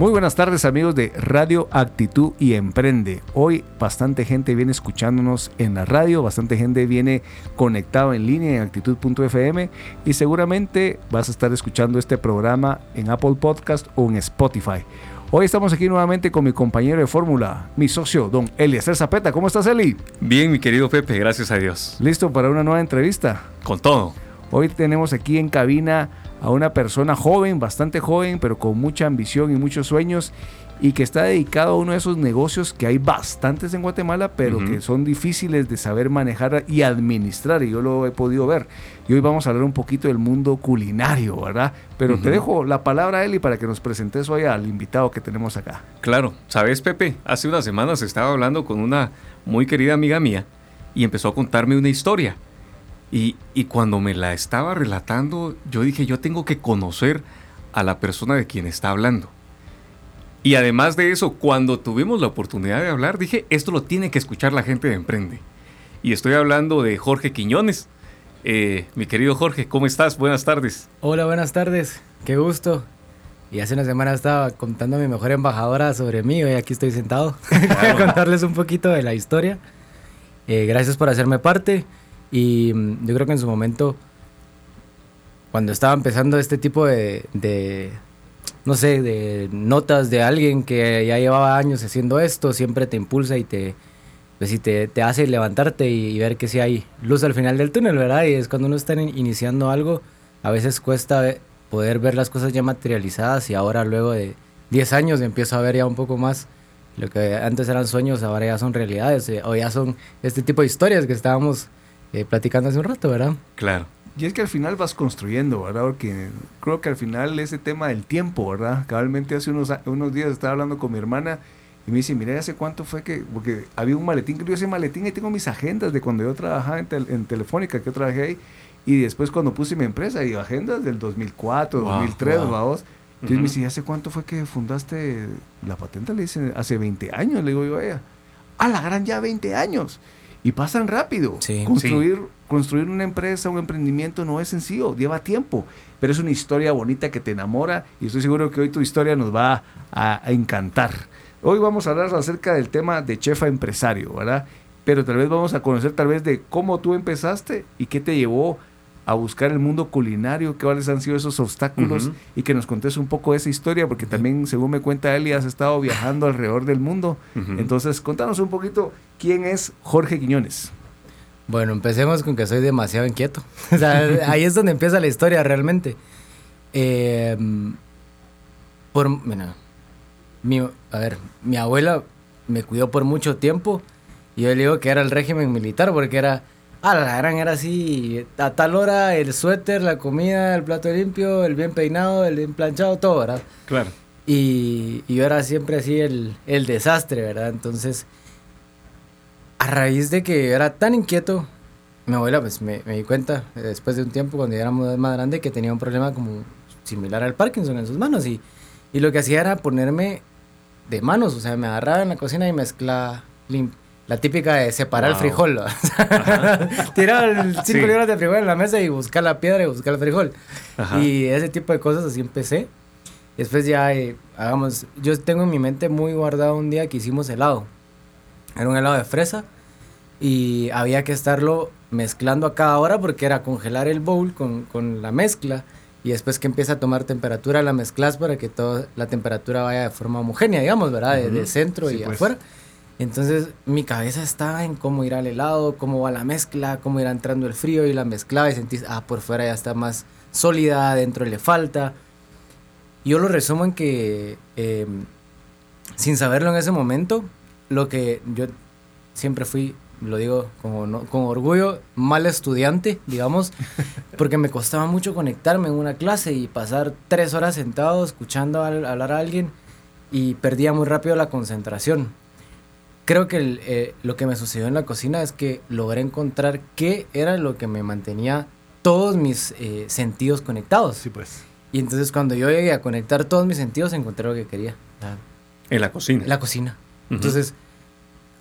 Muy buenas tardes amigos de Radio Actitud y Emprende. Hoy bastante gente viene escuchándonos en la radio, bastante gente viene conectado en línea en actitud.fm y seguramente vas a estar escuchando este programa en Apple Podcast o en Spotify. Hoy estamos aquí nuevamente con mi compañero de fórmula, mi socio, don Eliezer Zapeta. ¿Cómo estás, Eli? Bien, mi querido Pepe, gracias a Dios. ¿Listo para una nueva entrevista? Con todo. Hoy tenemos aquí en cabina a una persona joven, bastante joven, pero con mucha ambición y muchos sueños y que está dedicado a uno de esos negocios que hay bastantes en Guatemala, pero que son difíciles de saber manejar y administrar, y yo lo he podido ver. Y hoy vamos a hablar un poquito del mundo culinario, ¿verdad? Pero te dejo la palabra, Eli, para que nos presentes hoy al invitado que tenemos acá. Claro, sabes, Pepe, hace unas semanas estaba hablando con una muy querida amiga mía y empezó a contarme una historia. Y, cuando me la estaba relatando, yo dije, yo tengo que conocer a la persona de quien está hablando. Y además de eso, cuando tuvimos la oportunidad de hablar, dije, esto lo tiene que escuchar la gente de Emprende. Y estoy hablando de Jorge Quiñones. Eh, mi querido Jorge, ¿cómo estás? Buenas tardes. Hola, buenas tardes. Qué gusto. Y hace una semana estaba contando a mi mejor embajadora sobre mí, hoy aquí estoy sentado. Voy a contarles un poquito de la historia. Eh, gracias por hacerme parte. Y mm, yo creo que en su momento, cuando estaba empezando este tipo de, no sé, de notas de alguien que ya llevaba años haciendo esto, siempre te impulsa y te, pues, te, te, hace levantarte y, ver que sí hay luz al final del túnel, ¿verdad? Y es cuando uno está iniciando algo, a veces cuesta poder ver las cosas ya materializadas y ahora luego de 10 años empiezo a ver ya un poco más lo que antes eran sueños, ahora ya son realidades, eh, o ya son este tipo de historias que estábamos eh, platicando hace un rato, ¿verdad? Claro. Y es que al final vas construyendo, ¿verdad? Porque creo que al final ese tema del tiempo, ¿verdad? Cabalmente hace unos, unos días estaba hablando con mi hermana y me dice, mira, ¿hace cuánto fue que...? Porque había un maletín, creo que ese maletín y tengo mis agendas de cuando yo trabajaba en, en Telefónica, que yo trabajé ahí, y después cuando puse mi empresa, y agendas del 2004, 2003, wow. vamos. Entonces me dice, ¿hace cuánto fue que fundaste la patente? Le dice, hace 20 años, le digo yo a ella. A la gran ya 20 años y pasan rápido. construir, construir una empresa, un emprendimiento no es sencillo, lleva tiempo, pero es una historia bonita que te enamora y estoy seguro que hoy tu historia nos va a, encantar. Hoy vamos a hablar acerca del tema de chefa empresario, ¿verdad? Pero tal vez vamos a conocer tal vez de cómo tú empezaste y qué te llevó a buscar el mundo culinario, cuáles han sido esos obstáculos y que nos contes un poco de esa historia, porque también, según me cuenta Eli, has estado viajando alrededor del mundo. Entonces, contanos un poquito quién es Jorge Quiñones. Bueno, empecemos con que soy demasiado inquieto. o sea, ahí es donde empieza la historia realmente. Eh, por, bueno, mi, a ver, mi abuela me cuidó por mucho tiempo y yo le digo que era el régimen militar porque era Ah, la gran era así, a tal hora el suéter, la comida, el plato limpio, el bien peinado, el bien planchado, todo, ¿verdad? Claro. Y, yo era siempre así el, el, desastre, ¿verdad? Entonces, a raíz de que era tan inquieto, mi abuela pues me, me di cuenta, después de un tiempo, cuando ya era más grande, que tenía un problema como similar al Parkinson en sus manos. Y, y lo que hacía era ponerme de manos, o sea, me agarraba en la cocina y mezclaba limpio la típica de separar el frijol. Tirar 5 libras de frijol en la mesa y buscar la piedra y buscar el frijol. Y ese tipo de cosas así empecé. Después ya, eh, hagamos, yo tengo en mi mente muy guardado un día que hicimos helado. Era un helado de fresa y había que estarlo mezclando a cada hora porque era congelar el bowl con, con la mezcla y después que empieza a tomar temperatura la mezclas para que toda la temperatura vaya de forma homogénea, digamos, ¿verdad? De, centro y pues. afuera. Entonces mi cabeza estaba en cómo ir al helado, cómo va la mezcla, cómo irá entrando el frío y la mezclaba y sentís, ah, por fuera ya está más sólida, adentro le falta. Yo lo resumo en que, em, sin saberlo en ese momento, lo que yo siempre fui, lo digo como con orgullo, mal estudiante, digamos, porque me costaba mucho conectarme en una clase y pasar tres horas sentado escuchando hablar a alguien y perdía muy rápido la concentración. Creo que el, eh, lo que me sucedió en la cocina es que logré encontrar qué era lo que me mantenía todos mis eh, sentidos conectados. Sí, pues. Y entonces cuando yo llegué a conectar todos mis sentidos, encontré lo que quería. La, En la cocina. la cocina. Entonces,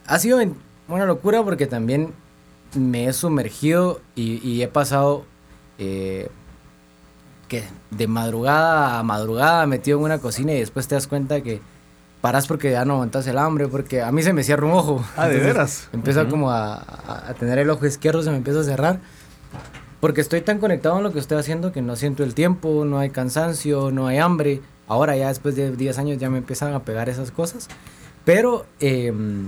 ha sido una locura porque también me he sumergido y, y he pasado eh, que de madrugada a madrugada metido en una cocina y después te das cuenta que paras porque ya no aguantas el hambre, porque a mí se me cierra un ojo. Ah, ¿de veras? Empiezo Ujú. como a, a- a tener el ojo izquierdo, se me empieza a cerrar. Porque estoy tan conectado en lo que estoy haciendo que no siento el tiempo, no hay cansancio, no hay hambre. Ahora ya después de 10 años ya me empiezan a pegar esas cosas. Pero em,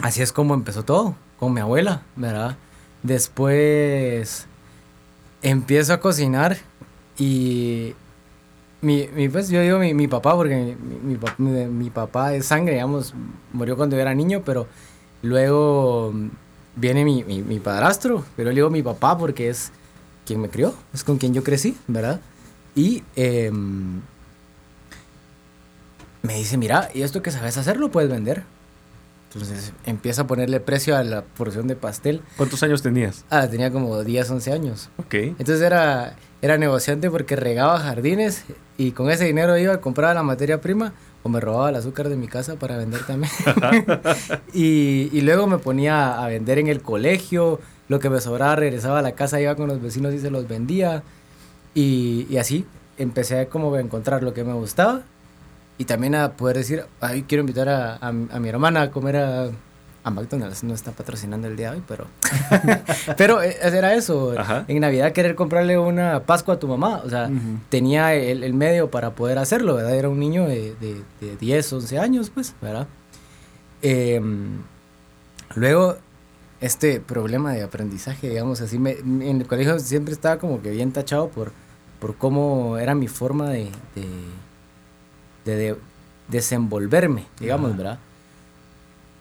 así es como empezó todo, con mi abuela, ¿verdad? Después empiezo a cocinar y mi, mi, pues yo digo mi, mi papá porque mi, mi, mi- papá es sangre, digamos, murió cuando yo era niño, pero luego mm, viene mi, mi, mi padrastro, pero le digo mi papá porque es quien me crió, es con quien yo crecí, ¿verdad? Y em, me dice, mira, ¿y esto que sabes hacer lo puedes vender? Entonces empieza a ponerle precio a la porción de pastel. ¿Cuántos años tenías? Ah, tenía como 10, 11 años. Ok. Entonces era, era negociante porque regaba jardines y con ese dinero iba, compraba la materia prima o me robaba el azúcar de mi casa para vender también. y, y luego me ponía a vender en el colegio, lo que me sobraba regresaba a la casa, iba con los vecinos y se los vendía. Y, y así empecé a como a encontrar lo que me gustaba y también a poder decir, ay, quiero invitar a, a, a mi hermana a comer a, a McDonald's. No está patrocinando el día de hoy, pero... pero eh, era eso. Ajá. En Navidad querer comprarle una Pascua a tu mamá. O sea, tenía el, el medio para poder hacerlo, ¿verdad? Era un niño de, de, de 10, 11 años, pues, ¿verdad? Em, luego, este problema de aprendizaje, digamos así, me- en el colegio siempre estaba como que bien tachado por, por cómo era mi forma de, de, de- de desenvolverme, digamos, Ajá. ¿verdad?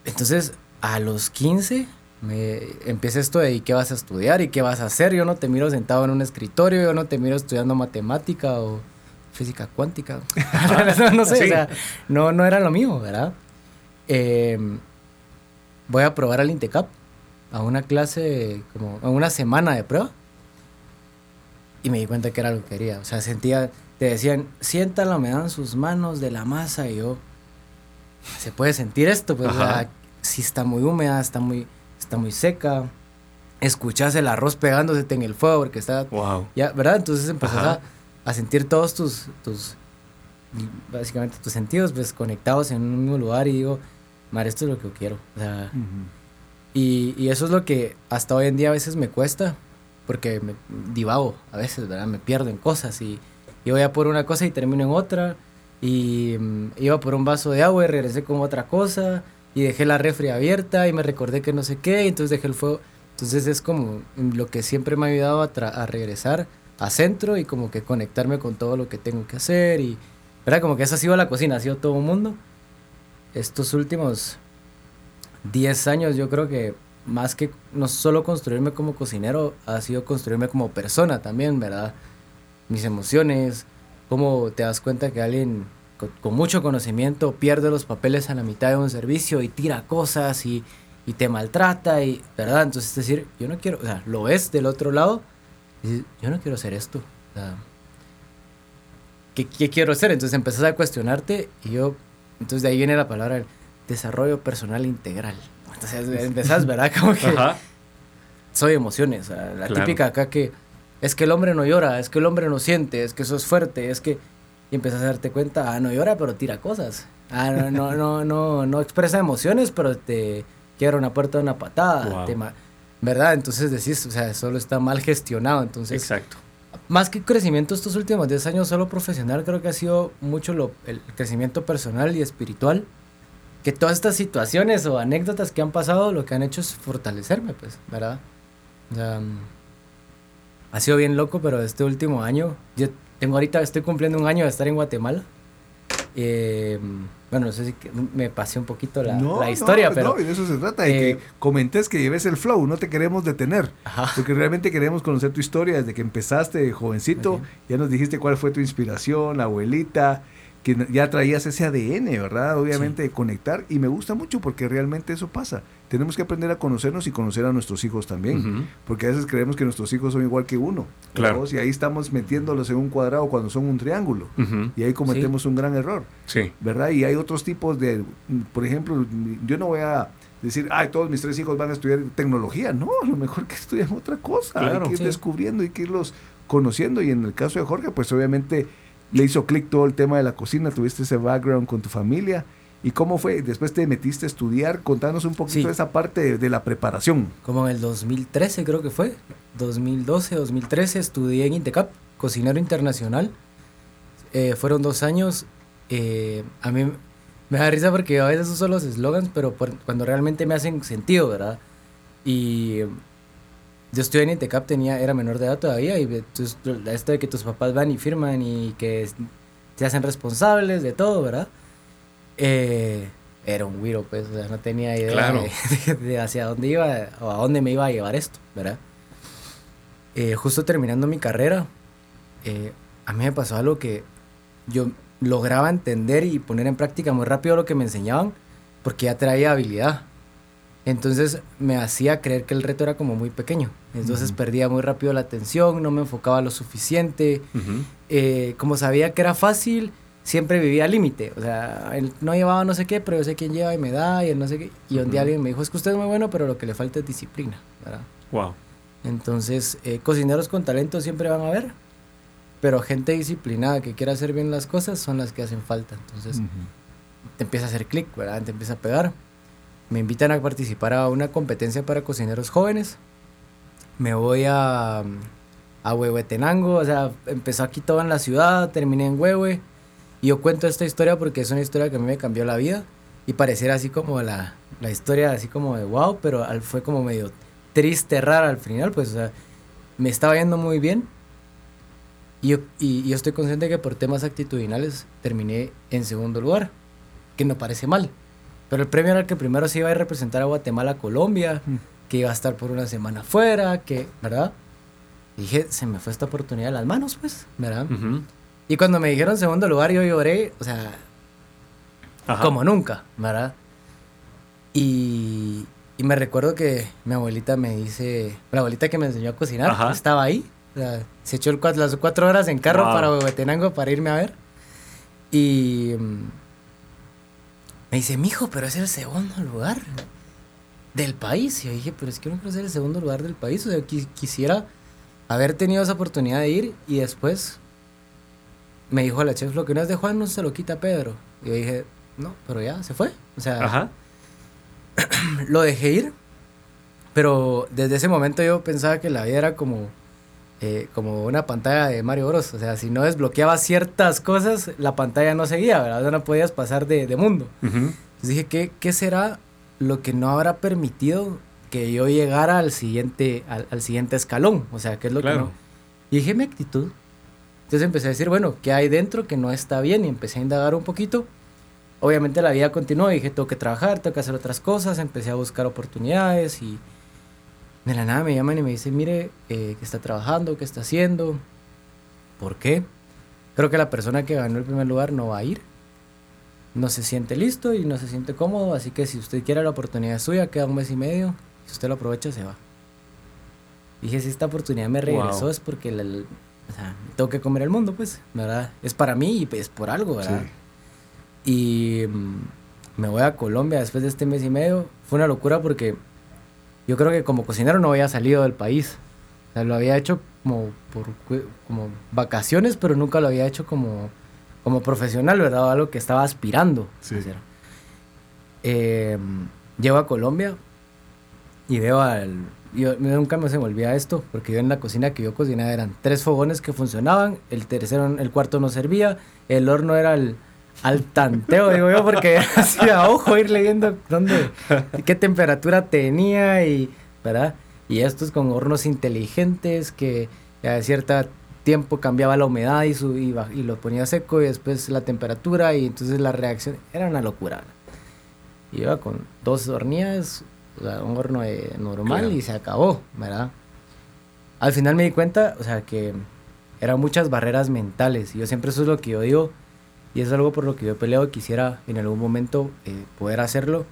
Entonces, a los 15 me empieza esto de ¿y qué vas a estudiar y qué vas a hacer. Yo no te miro sentado en un escritorio, yo no te miro estudiando matemática o física cuántica. no, no sé, Sí. o sea, no, no era lo mío, ¿verdad? Em, voy a probar al Intecap a una clase, como a una semana de prueba. Y me di cuenta que era lo que quería. O sea, sentía, te decían, siéntala, me dan sus manos de la masa y yo, ¿se puede sentir esto? Pues, o sea, Si está muy húmeda, está muy, está muy seca. Escuchas el arroz pegándose en el fuego porque está Wow. ya, ¿verdad? Entonces empezás a, a sentir todos tus, tus, básicamente tus sentidos, pues, conectados en un mismo lugar y digo, madre, esto es lo que yo quiero. O sea, y, y eso es lo que hasta hoy en día a veces me cuesta, porque me divago a veces, ¿verdad? Me pierdo en cosas y, y voy a por una cosa y termino en otra. Y mm, iba por un vaso de agua y regresé con otra cosa. Y dejé la refri abierta y me recordé que no sé qué, y entonces dejé el fuego. Entonces es como lo que siempre me ha ayudado a, a regresar a centro y como que conectarme con todo lo que tengo que hacer. Y, ¿verdad? Como que eso ha sido la cocina, ha sido todo un mundo. Estos últimos 10 años yo creo que más que no solo construirme como cocinero, ha sido construirme como persona también, ¿verdad? Mis emociones, cómo te das cuenta que alguien con, con mucho conocimiento pierde los papeles a la mitad de un servicio y tira cosas y, y te maltrata, y, ¿verdad? Entonces es decir, yo no quiero, o sea, lo ves del otro lado y dices, yo no quiero hacer esto. O sea, ¿qué, qué quiero hacer? Entonces empezás a cuestionarte y yo, entonces de ahí viene la palabra el desarrollo personal integral. Entonces empezás, ¿verdad? Como que Ajá. soy emociones. o sea, la Claro. típica acá que es que el hombre no llora, es que el hombre no siente, es que eso es fuerte, es que... Y empiezas a darte cuenta, ah, no llora, pero tira cosas. Ah, no, no, no, no, no expresa emociones, pero te quiebra una puerta de una patada. Wow. te ma- ¿Verdad? Entonces decís, o sea, solo está mal gestionado. Entonces, Exacto. más que crecimiento estos últimos 10 años solo profesional, creo que ha sido mucho lo, el crecimiento personal y espiritual. Que todas estas situaciones o anécdotas que han pasado, lo que han hecho es fortalecerme, pues, ¿verdad? O sea, mm, ha sido bien loco, pero este último año, yo tengo ahorita, estoy cumpliendo un año de estar en Guatemala. Eh, bueno, no sé si me pasé un poquito la, No, la historia, no, pero... no, de eso se trata, de eh, que comentes que lleves el flow, no te queremos detener. Ajá. Porque realmente queremos conocer tu historia desde que empezaste jovencito. Ya nos dijiste cuál fue tu inspiración, la abuelita. Que ya traías ese ADN, ¿verdad? Obviamente de conectar y me gusta mucho porque realmente eso pasa. Tenemos que aprender a conocernos y conocer a nuestros hijos también, porque a veces creemos que nuestros hijos son igual que uno. Claro. Y ahí estamos metiéndolos en un cuadrado cuando son un triángulo. Y ahí cometemos un gran error. Sí. ¿verdad? Y hay otros tipos de, por ejemplo, yo no voy a decir, ay, todos mis tres hijos van a estudiar tecnología. No, a lo mejor que estudian otra cosa. Claro. hay que ir Sí. descubriendo y que irlos conociendo. Y en el caso de Jorge, pues obviamente le hizo clic todo el tema de la cocina, tuviste ese background con tu familia. ¿Y cómo fue? Después te metiste a estudiar, contanos un poquito Sí. de esa parte de, de la preparación. Como en el 2013 creo que fue, 2012, 2013, estudié en Intecap, cocinero internacional. Eh, fueron dos años. eh, a mí me da risa porque a veces uso los eslogans, pero por- cuando realmente me hacen sentido, ¿verdad? Y yo estudié en Intecap, tenía, era menor de edad todavía, y entonces, esto de que tus papás van y firman y que se hacen responsables de todo, ¿verdad? Eh, era un güiro, pues, o sea, no tenía idea Claro. de, de hacia dónde iba o a dónde me iba a llevar esto, ¿verdad? Eh, justo terminando mi carrera, eh, a mí me pasó algo que yo lograba entender y poner en práctica muy rápido lo que me enseñaban, porque ya traía habilidad. Entonces me hacía creer que el reto era como muy pequeño. Entonces perdía muy rápido la atención, no me enfocaba lo suficiente. Eh, como sabía que era fácil, siempre vivía al límite. O sea, él no llevaba no sé qué, pero yo sé quién lleva y me da y él no sé qué. Y un día alguien me dijo, es que usted es muy bueno, pero lo que le falta es disciplina. ¿verdad? Wow. Entonces, eh, cocineros con talento siempre van a haber, pero gente disciplinada que quiera hacer bien las cosas son las que hacen falta. Entonces, te empieza a hacer clic, ¿verdad? Te empieza a pegar. Me invitan a participar a una competencia para cocineros jóvenes. Me voy a, a Huehuetenango, o sea, empezó aquí todo en la ciudad, terminé en Huehue. Y yo cuento esta historia porque es una historia que a mí me cambió la vida. Y pareciera así como la, la historia, así como de wow, pero al- fue como medio triste, rara al final, pues, o sea, me estaba yendo muy bien. Y yo, y, y yo estoy consciente que por temas actitudinales terminé en segundo lugar, que no parece mal. Pero el premio era el que primero se iba a ir a representar a Guatemala, Colombia, Mm. que iba a estar por una semana fuera, que, ¿verdad? Y dije, se me fue esta oportunidad de las manos, pues, ¿verdad? Ujú. Y cuando me dijeron segundo lugar, yo lloré, o sea, Ajá. como nunca, ¿verdad? Y, y me recuerdo que mi abuelita me dice, la abuelita que me enseñó a cocinar, Ajá. estaba ahí. o sea, se echó el, cua- las cuatro horas en carro Wow. para Huehuetenango para irme a ver. Y mm, me dice, mijo, pero es el segundo lugar del país. Y yo dije, pero es que no quiero ser el segundo lugar del país. O sea, qui- quisiera haber tenido esa oportunidad de ir y después me dijo la chef, lo que no es de Juan no se lo quita Pedro. Y yo dije, no, pero ya, se fue. O sea, Ajá. lo dejé ir, pero desde ese momento yo pensaba que la vida era como, eh, como una pantalla de Mario Bros. O sea, si no desbloqueabas ciertas cosas, la pantalla no seguía, ¿verdad? Ya no podías pasar de, de mundo. Ujú. Entonces dije, ¿qué, ¿qué será lo que no habrá permitido que yo llegara al siguiente, al, al siguiente escalón? O sea, ¿qué es lo Claro. que no? Y dije, mi actitud. Entonces empecé a decir, bueno, ¿qué hay dentro que no está bien? Y empecé a indagar un poquito. Obviamente la vida continuó, dije, tengo que trabajar, tengo que hacer otras cosas, empecé a buscar oportunidades y de la nada me llaman y me dicen, mire, eh, ¿qué está trabajando? ¿Qué está haciendo? ¿Por qué? Creo que la persona que ganó el primer lugar no va a ir. No se siente listo y no se siente cómodo, así que si usted quiere la oportunidad suya, queda un mes y medio, si usted lo aprovecha se va. Dije, si esta oportunidad me regresó Wow. es porque la- la- o sea, tengo que comer el mundo, pues, ¿verdad? Es para mí y es por algo, ¿verdad? Y mm, me voy a Colombia después de este mes y medio. Fue una locura porque yo creo que como cocinero no había salido del país. O sea, lo había hecho como por como vacaciones, pero nunca lo había hecho como, como profesional, ¿verdad? Algo que estaba aspirando Sí. Eh, llego a Colombia y veo al... Yo, nunca me se me olvida esto, porque yo en la cocina que yo cocinaba eran tres fogones que funcionaban, el tercero, el cuarto no servía, el horno era al, al tanteo, digo yo, porque hacía ojo ir leyendo dónde, qué temperatura tenía y, ¿verdad? Y estos con hornos inteligentes que a cierto tiempo cambiaba la humedad y, su, y, baj- y lo ponía seco y después la temperatura y entonces la reacción era una locura. Iba con dos hornillas, o sea, un horno normal Claro. y se acabó, ¿verdad? Al final me di cuenta, o sea, que eran muchas barreras mentales. Y yo siempre eso es lo que yo digo. Y es algo por lo que yo peleo y quisiera en algún momento eh, poder hacerlo.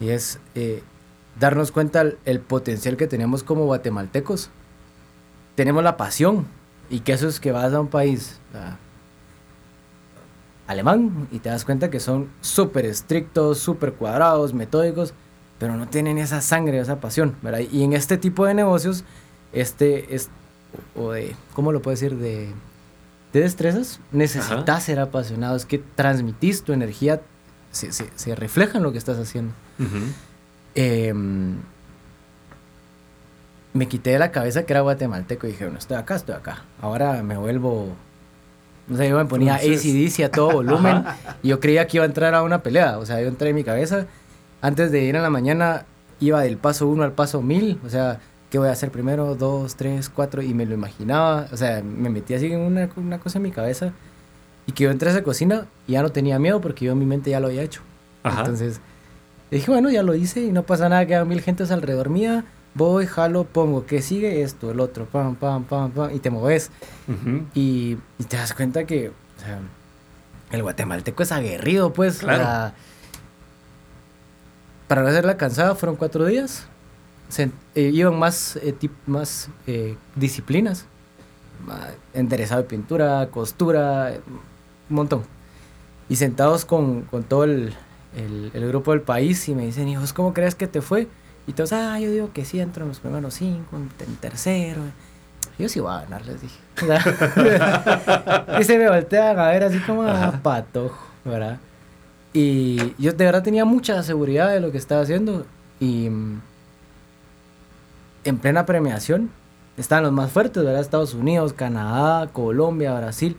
Y es eh, darnos cuenta el, potencial que tenemos como guatemaltecos. Tenemos la pasión. Y que eso es que vas a un país alemán y te das cuenta que son súper estrictos, súper cuadrados, metódicos, pero no tienen esa sangre, esa pasión, ¿verdad? Y en este tipo de negocios, este, es, o de, ¿cómo lo puedo decir? De, de destrezas, necesitas Ajá. ser apasionado, es que transmitís tu energía, se, se, se refleja en lo que estás haciendo. Em, me quité de la cabeza que era guatemalteco y dije, bueno, estoy acá, estoy acá. Ahora me vuelvo... No sé, yo me ponía ACDC a todo volumen y yo creía que iba a entrar a una pelea. O sea, yo entré en mi cabeza. Antes de ir a la mañana, iba del paso 1 al paso 1000. O sea, ¿qué voy a hacer primero? Dos, tres, cuatro. Y me lo imaginaba. O sea, me metí así en una, una cosa en mi cabeza. Y que yo entré a esa cocina y ya no tenía miedo porque yo en mi mente ya lo había hecho. Ajá. Entonces, dije, bueno, ya lo hice y no pasa nada, quedan mil gentes alrededor mía. Voy, jalo, pongo, ¿qué sigue? Esto, el otro, pam, pam, pam, pam, y te mueves. Ujú. Y, y te das cuenta que, o sea, el guatemalteco es aguerrido, pues. Claro. para no hacerla cansada fueron cuatro días. Se, eh, iban más, eh, tip- más eh, disciplinas. Enderezado de pintura, costura, eh, un montón. Y sentados con, con todo el, el- el grupo del país y me dicen, hijos, ¿cómo crees que te fue? Y todos, ah, yo digo que sí, entro en los primeros cinco, en, en tercero. Yo sí voy a ganar, les dije. y se me voltean a ver así como a patojo, ¿verdad? Y yo de verdad tenía mucha seguridad de lo que estaba haciendo. Y mm, en plena premiación estaban los más fuertes, ¿verdad? Estados Unidos, Canadá, Colombia, Brasil.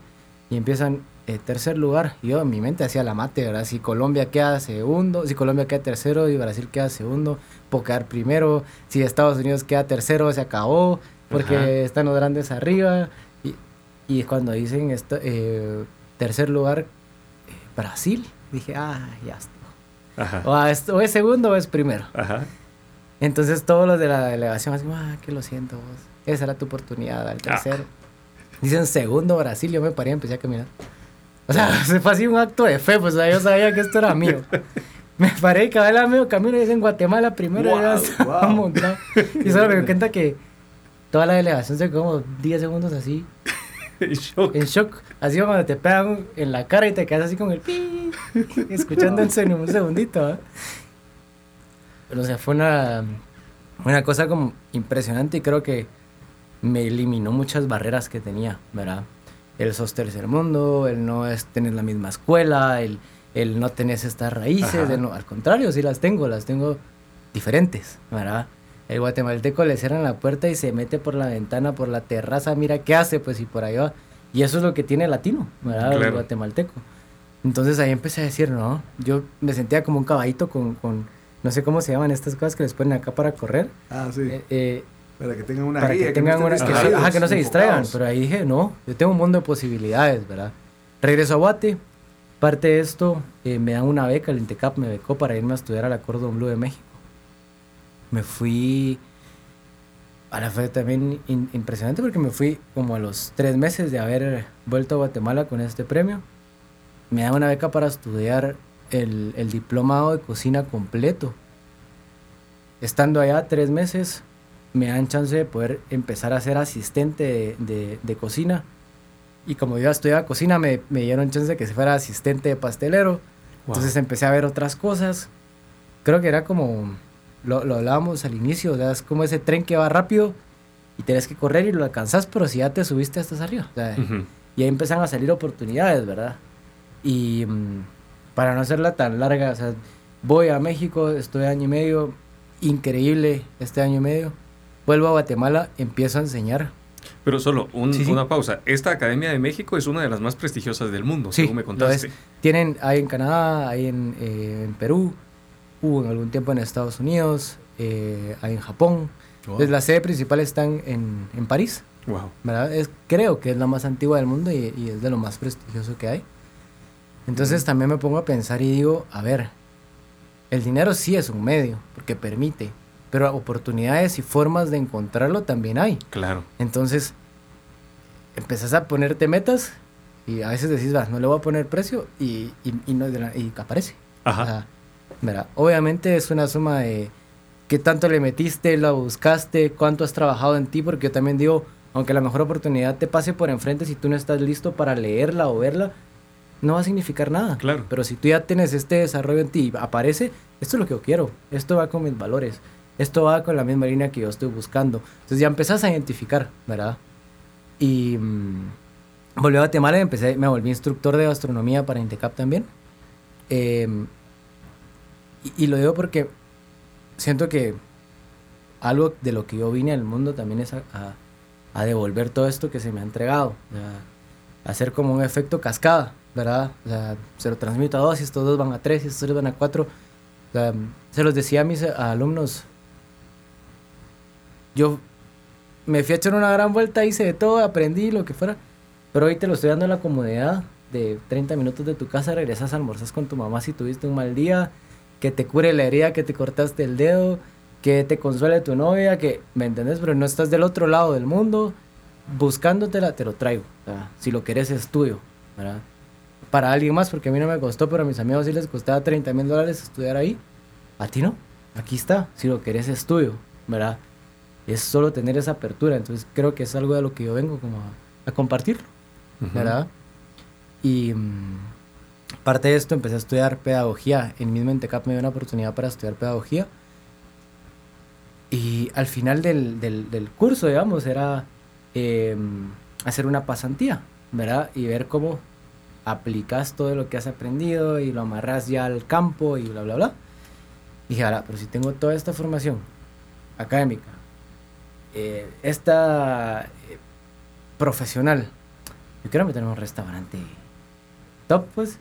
Y empiezan eh, tercer lugar. Yo en mi mente hacía la mate, ¿verdad? Si Colombia queda segundo, si Colombia queda tercero y Brasil queda segundo, puedo quedar primero. Si Estados Unidos queda tercero, se acabó, porque Ajá. están los grandes arriba. Y, y cuando dicen esto, eh, tercer lugar, eh, Brasil, dije, ah, ya está. O, ah, es, o es segundo o es primero. Ajá. Entonces todos los de la delegación así, ah, que lo siento vos. Esa era tu oportunidad, al tercero. Dicen segundo Brasil, yo me paré y empecé a caminar. O sea, se fue así un acto de fe, pues o sea, yo sabía que esto era mío. Me paré y cabal a medio camino y dicen Guatemala primero y ya Wow, wow. montado. Y solo me di cuenta que toda la delegación se quedó como 10 segundos así, Shock. en shock. Así como cuando te pegan en la cara y te quedas así con el pi, escuchando en sonido un segundito. ¿ah? Pero o sea, fue una, una cosa como impresionante y creo que me eliminó muchas barreras que tenía, ¿verdad? El sos tercer mundo, el no es tener la misma escuela, el, el no tenés estas raíces, el no- al contrario, sí las tengo, las tengo diferentes, ¿verdad? El guatemalteco le cierran la puerta y se mete por la ventana, por la terraza, mira qué hace, pues y por ahí va. Y eso es lo que tiene el latino, ¿verdad? El Claro. guatemalteco. Entonces ahí empecé a decir, no, yo me sentía como un caballito con, con no sé cómo se llaman estas cosas que les ponen acá para correr. Ah, sí. Eh, eh, para que tengan una para guía, que tengan no una que, ajá, que no se distraigan. Pero ahí dije, no, yo tengo un mundo de posibilidades, ¿verdad? Regreso a Guate. Parte de esto, eh, me dan una beca, el INTECAP me becó para irme a estudiar al Cordon Bleu de México. Me fui. Ahora fue también in- impresionante porque me fui como a los tres meses de haber vuelto a Guatemala con este premio. Me dan una beca para estudiar el, el diplomado de cocina completo. Estando allá tres meses, me dan chance de poder empezar a ser asistente de, de- de cocina. Y como yo estudiaba cocina, me, me dieron chance de que se fuera asistente de pastelero. Entonces empecé a ver otras cosas. Creo que era como, lo, lo hablábamos al inicio, o sea, es como ese tren que va rápido y tenés que correr y lo alcanzás, pero si ya te subiste hasta arriba. o sea, y ahí empiezan a salir oportunidades, ¿verdad? Y mm, para no hacerla tan larga, o sea, voy a México, estoy año y medio, increíble este año y medio. Vuelvo a Guatemala, empiezo a enseñar. Pero solo un- Sí, sí. una pausa. Esta Academia de México es una de las más prestigiosas del mundo, Sí, según me contaste. Tienen, hay en Canadá, hay en, eh, en Perú, hubo en algún tiempo en Estados Unidos, eh, hay en Japón. Wow. La sede principal está en, en, en París. Wow. ¿verdad? Es, creo que es la más antigua del mundo y, y es de lo más prestigioso que hay. Entonces también me pongo a pensar y digo, a ver, el dinero sí es un medio, porque permite, pero oportunidades y formas de encontrarlo también hay. Claro. Entonces, empezás a ponerte metas Y a veces decís, va, no le voy a poner precio y, y, y no, y aparece. Ajá. O sea, mira, obviamente es una suma de qué tanto le metiste, la buscaste, cuánto has trabajado en ti, porque yo también digo, aunque la mejor oportunidad te pase por enfrente, si tú no estás listo para leerla o verla, no va a significar nada. Claro. Pero si tú ya tienes este desarrollo en ti, y aparece, esto es lo que yo quiero, esto va con mis valores, esto va con la misma línea que yo estoy buscando. Entonces ya empezás a identificar, ¿verdad? Y mm, volví a Guatemala y empecé, me volví instructor de gastronomía para Intecap también. Em, y, y lo digo porque siento que algo de lo que yo vine al mundo también es a, a- a devolver todo esto que se me ha entregado. sea, hacer como un efecto cascada, ¿verdad? Se lo transmito a dos y estos dos van a tres y estos tres van a cuatro. Se los decía a mis alumnos. Yo me fui a echar una gran vuelta, hice de todo, aprendí lo que fuera. Pero hoy te lo estoy dando en la comodidad de 30 minutos de tu casa, regresas, almorzas con tu mamá si tuviste un mal día, que te cure la herida, que te cortaste el dedo, que te consuele tu novia, que, ¿me entendés? Pero no estás del otro lado del mundo, buscándotela, te lo traigo. Si lo querés es tuyo, ¿verdad? Para alguien más, porque a mí no me costó, pero a mis amigos sí les costaba 30 mil dólares estudiar ahí. A ti no, aquí está, si lo querés es tuyo, ¿verdad? Es solo tener esa apertura, entonces creo que es algo de lo que yo vengo como a, a compartirlo, ¿verdad? Y mm, parte de esto empecé a estudiar pedagogía. En mismo Entecap me dio una oportunidad para estudiar pedagogía. Y al final del, del- del curso, digamos, era eh, hacer una pasantía, ¿verdad? Y ver cómo aplicas todo lo que has aprendido y lo amarras ya al campo y bla, bla, bla. Y dije, ahora, pero si tengo toda esta formación académica, eh, esta eh, profesional, yo quiero meterme en un restaurante top, pues.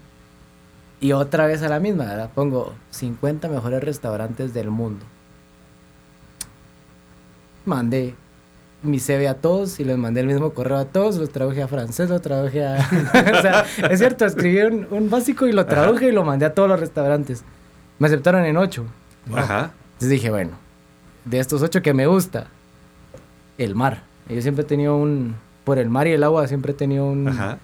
Y otra vez a la misma, ¿verdad? Pongo 50 mejores restaurantes del mundo. Mandé mi CV a todos y les mandé el mismo correo a todos, los traduje a francés, lo traduje a... o sea, es cierto, escribí un, un básico y lo traduje y lo mandé a todos los restaurantes. Me aceptaron en ocho. Ajá. Entonces dije, bueno, de estos ocho que me gusta, el mar. Yo siempre he tenido un... Por el mar y el agua siempre he tenido un Ajá.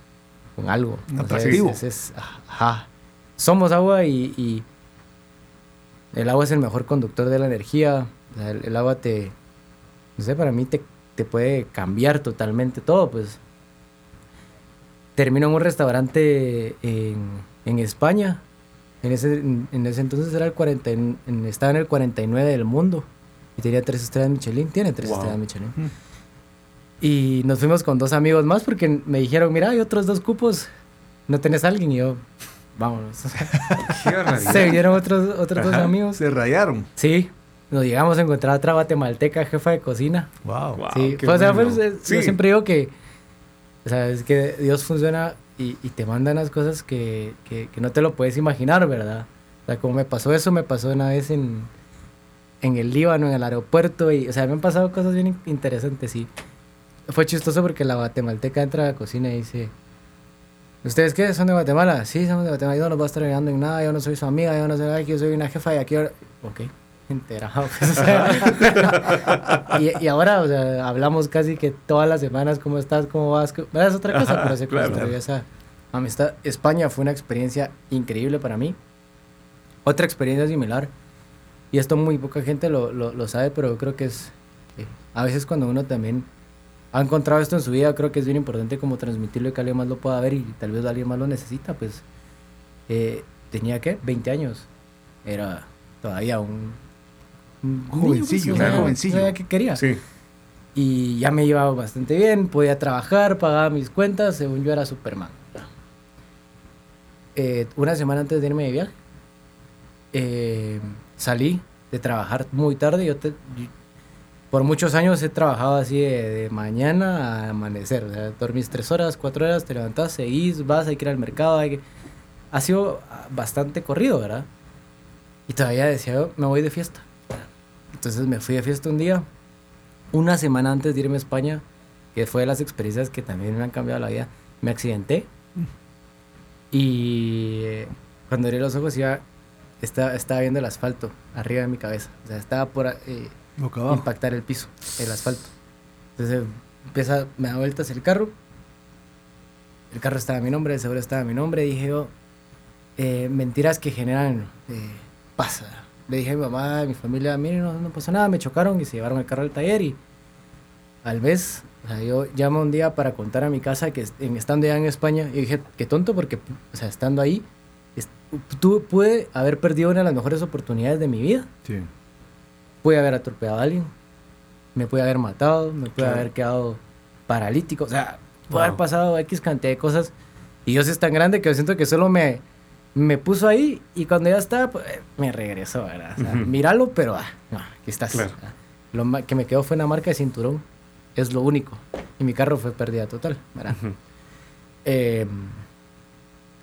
con algo. Un O sea, atractivo. es- es- ajá. Somos agua y, y el agua es el mejor conductor de la energía. El, el agua te, no sé, para mí te, te puede cambiar totalmente todo, pues. Termino en un restaurante en, en España. En ese, en, ese entonces era el 40, y- en- estaba en el 49 del mundo. Y tenía tres estrellas Michelin. Tiene tres Wow. estrellas Michelin. Y nos fuimos con dos amigos más porque me dijeron, mira, hay otros dos cupos, ¿no tenés a alguien? Y yo, vámonos. Qué. Se vinieron otros, otros dos amigos. Se rayaron. Sí, nos llegamos a encontrar a otra guatemalteca, jefa de cocina. Wow. Wow, sí, fue- o sea, bueno. fue- es- yo Sí. siempre digo que, o sea, es que Dios funciona y, y te manda unas cosas que, que, que no te lo puedes imaginar, ¿verdad? O sea, como me pasó eso, me pasó una vez en, en el Líbano, en el aeropuerto, y, o sea, me han pasado cosas bien in- interesantes, y fue chistoso porque la guatemalteca entra a la cocina y dice, ¿ustedes qué? ¿Son de Guatemala? Sí, somos de Guatemala, yo no los voy a estar ayudando en nada, yo no soy su amiga, yo no soy, ay, yo soy una jefa y aquí... ahora-". Ok, enterado. pues, o sea, y, y ahora, o sea, hablamos casi que todas las semanas, ¿cómo estás? ¿Cómo vas? ¿Qué- Es otra cosa, pero se construyó esa amistad. España fue una experiencia increíble para mí. Otra experiencia similar, y esto muy poca gente lo, lo, lo sabe, pero yo creo que es, eh, a veces cuando uno también ha encontrado esto en su vida, creo que es bien importante como transmitirlo y que alguien más lo pueda ver y tal vez alguien más lo necesita, pues eh, tenía que 20 años, era todavía un, un Jovencillo, pues, era o sea, jovencillo. sabía qué quería. Sí. Y ya me llevaba bastante bien, podía trabajar, pagaba mis cuentas, según yo era Superman. Eh, una semana antes de irme de viaje, eh, salí de trabajar muy tarde. Yo, te- yo- por muchos años he trabajado así de, de mañana a amanecer. O sea, dormís tres horas, cuatro horas, te levantás, seguís, vas, hay que ir al mercado. Hay que... Ha sido bastante corrido, ¿verdad? Y todavía decía, yo, me voy de fiesta. Entonces me fui de fiesta un día, una semana antes de irme a España, que fue de las experiencias que también me han cambiado la vida, me accidenté. Y eh, cuando abrí los ojos iba, estaba, estaba viendo el asfalto arriba de mi cabeza. O sea, estaba por eh, impactar el piso, el asfalto. Entonces empieza, me da vueltas el carro. el carro estaba a mi nombre, el seguro estaba a mi nombre. Dije yo, eh, mentiras que generan eh, paz. Le dije a mi mamá, a mi familia, miren, no, no pasó nada, me chocaron y se llevaron el carro al taller y al mes, o sea, yo llamo un día para contar a mi casa que en, estando ya en España, y dije, qué tonto porque, o sea, estando ahí, es- tu- pude haber perdido una de las mejores oportunidades de mi vida. Sí. Pude haber atropellado a alguien, me pude haber matado, me pude Claro. haber quedado paralítico, o sea, puede haber Wow. pasado X cantidad de cosas. Y Dios es tan grande que yo siento que solo me, me puso ahí y cuando ya estaba, pues, eh, me regresó, ¿verdad? O sea, Ujú. míralo, pero ah, no, aquí estás. Claro. Ah, Lo que me quedó fue una marca de cinturón, es lo único. Y mi carro fue pérdida total, ¿verdad? Ujú. Eh,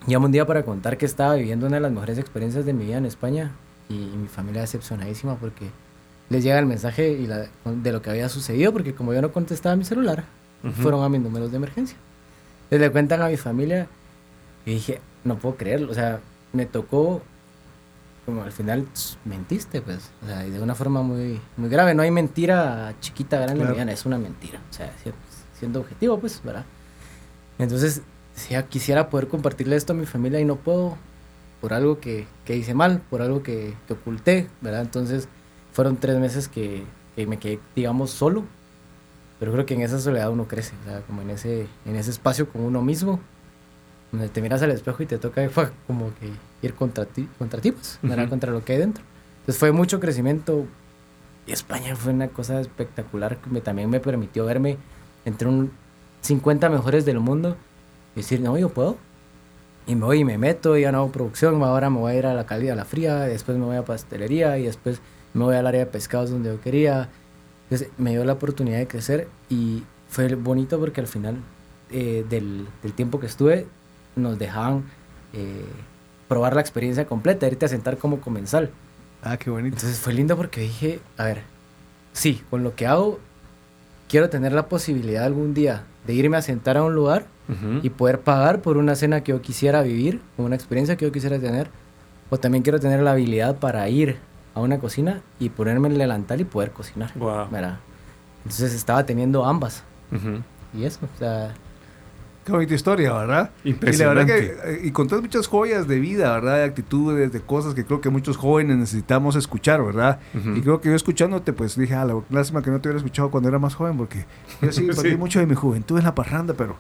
llamo un día para contar que estaba viviendo una de las mejores experiencias de mi vida en España y, mi familia decepcionadísima porque les llega el mensaje y la- de lo que había sucedido porque como yo no contestaba mi celular, Ujú. fueron a mis números de emergencia. Les le cuentan a mi familia y dije, no puedo creerlo, o sea, me tocó como al final mentiste, pues, o sea, y de una forma muy, muy grave. No hay mentira chiquita, grande, Claro. mediana, es una mentira. O sea, si- siendo objetivo, pues, ¿verdad? Entonces, si ya quisiera poder compartirle esto a mi familia y no puedo, por algo que, que hice mal, por algo que, que oculté, ¿verdad? Entonces, fueron tres meses que, que me quedé, digamos, solo. Pero creo que en esa soledad uno crece, o sea, como en ese, en ese espacio con uno mismo, donde te miras al espejo y te toca fue como que ir contra ti, contra ti, pues, ¿verdad? Ujú. contra lo que hay dentro. Entonces fue mucho crecimiento. Y España fue una cosa espectacular que me, también me permitió verme entre un 50 mejores del mundo y decir, no, yo puedo. Y me voy y me meto, y ya no hago producción, ahora me voy a ir a la calidad, a la fría, después me voy a pastelería y después me voy al área de pescados donde yo quería. Entonces me dio la oportunidad de crecer y fue bonito porque al final eh, del, del tiempo que estuve nos dejaban eh, probar la experiencia completa, irte a sentar como comensal. Ah, qué bonito. Entonces fue lindo porque dije, a ver, sí, con lo que hago, quiero tener la posibilidad algún día de irme a sentar a un lugar Ujú. y poder pagar por una cena que yo quisiera vivir, una experiencia que yo quisiera tener, o también quiero tener la habilidad para ir a una cocina y ponerme el delantal y poder cocinar. ¿verdad? Entonces estaba teniendo ambas. Ujú. Y eso, o sea, Qué bonita historia, ¿verdad? Y la verdad que, eh, y contás muchas joyas de vida, ¿verdad? De actitudes, de cosas que creo que muchos jóvenes necesitamos escuchar, ¿verdad? Y creo que yo escuchándote, pues dije, ah, la lástima que no te hubiera escuchado cuando era más joven, porque yo sí perdí Sí. mucho de mi juventud en la parranda, pero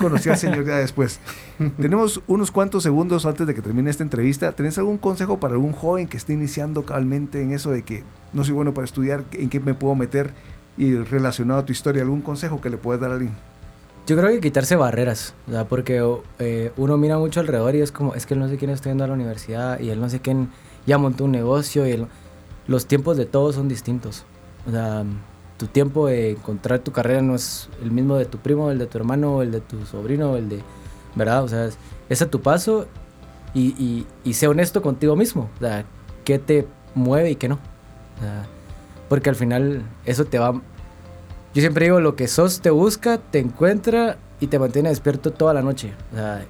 conocí al Señor ya después. Tenemos unos cuantos segundos antes de que termine esta entrevista. ¿Tenés algún consejo para algún joven que esté iniciando cabalmente en eso de que no soy bueno para estudiar, en qué me puedo meter? Y relacionado a tu historia, ¿algún consejo que le puedas dar a alguien? Yo creo que quitarse barreras, sea, porque eh, uno mira mucho alrededor y es como, es que él no sé quién está yendo a la universidad y él no sé quién ya montó un negocio y él- los tiempos de todos son distintos. O sea, tu tiempo de encontrar tu carrera no es el mismo de tu primo, el de tu hermano, el de tu sobrino, el de, ¿verdad? O sea, es, es a tu paso y, y, y sé honesto contigo mismo, o sea, qué te mueve y qué no. O sea, porque al final eso te va yo siempre digo, lo que sos te busca, te encuentra y te mantiene despierto toda la noche. O sea,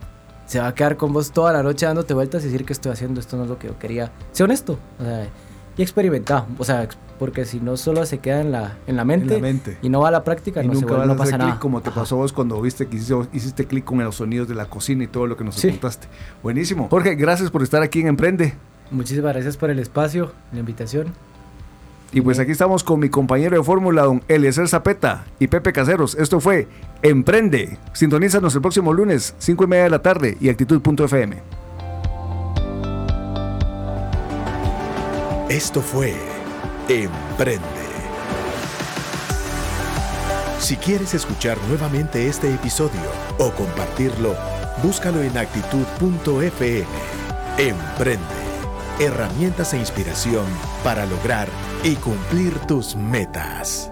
se va a quedar con vos toda la noche dándote vueltas y decir que estoy haciendo esto no es lo que yo quería. Sé honesto. O sea, y experimenta. O sea, porque si no solo se queda en la, en la mente, En la mente. y no va a la práctica, Y no, se vuelve- vas no a pasa hacer clic como te Ajá. pasó vos cuando viste que hiciste, hiciste clic con los sonidos de la cocina y todo lo que nos Sí. contaste. Buenísimo. Jorge, gracias por estar aquí en Emprende. Muchísimas gracias por el espacio, la invitación. Y pues aquí estamos con mi compañero de fórmula, don Eliezer Zapeta y Pepe Caseros. Esto fue Emprende. Sintonízanos el próximo lunes, 5 y media de la tarde y actitud.fm. Esto fue Emprende. Si quieres escuchar nuevamente este episodio o compartirlo, búscalo en actitud.fm. Emprende. Herramientas e inspiración para lograr y cumplir tus metas.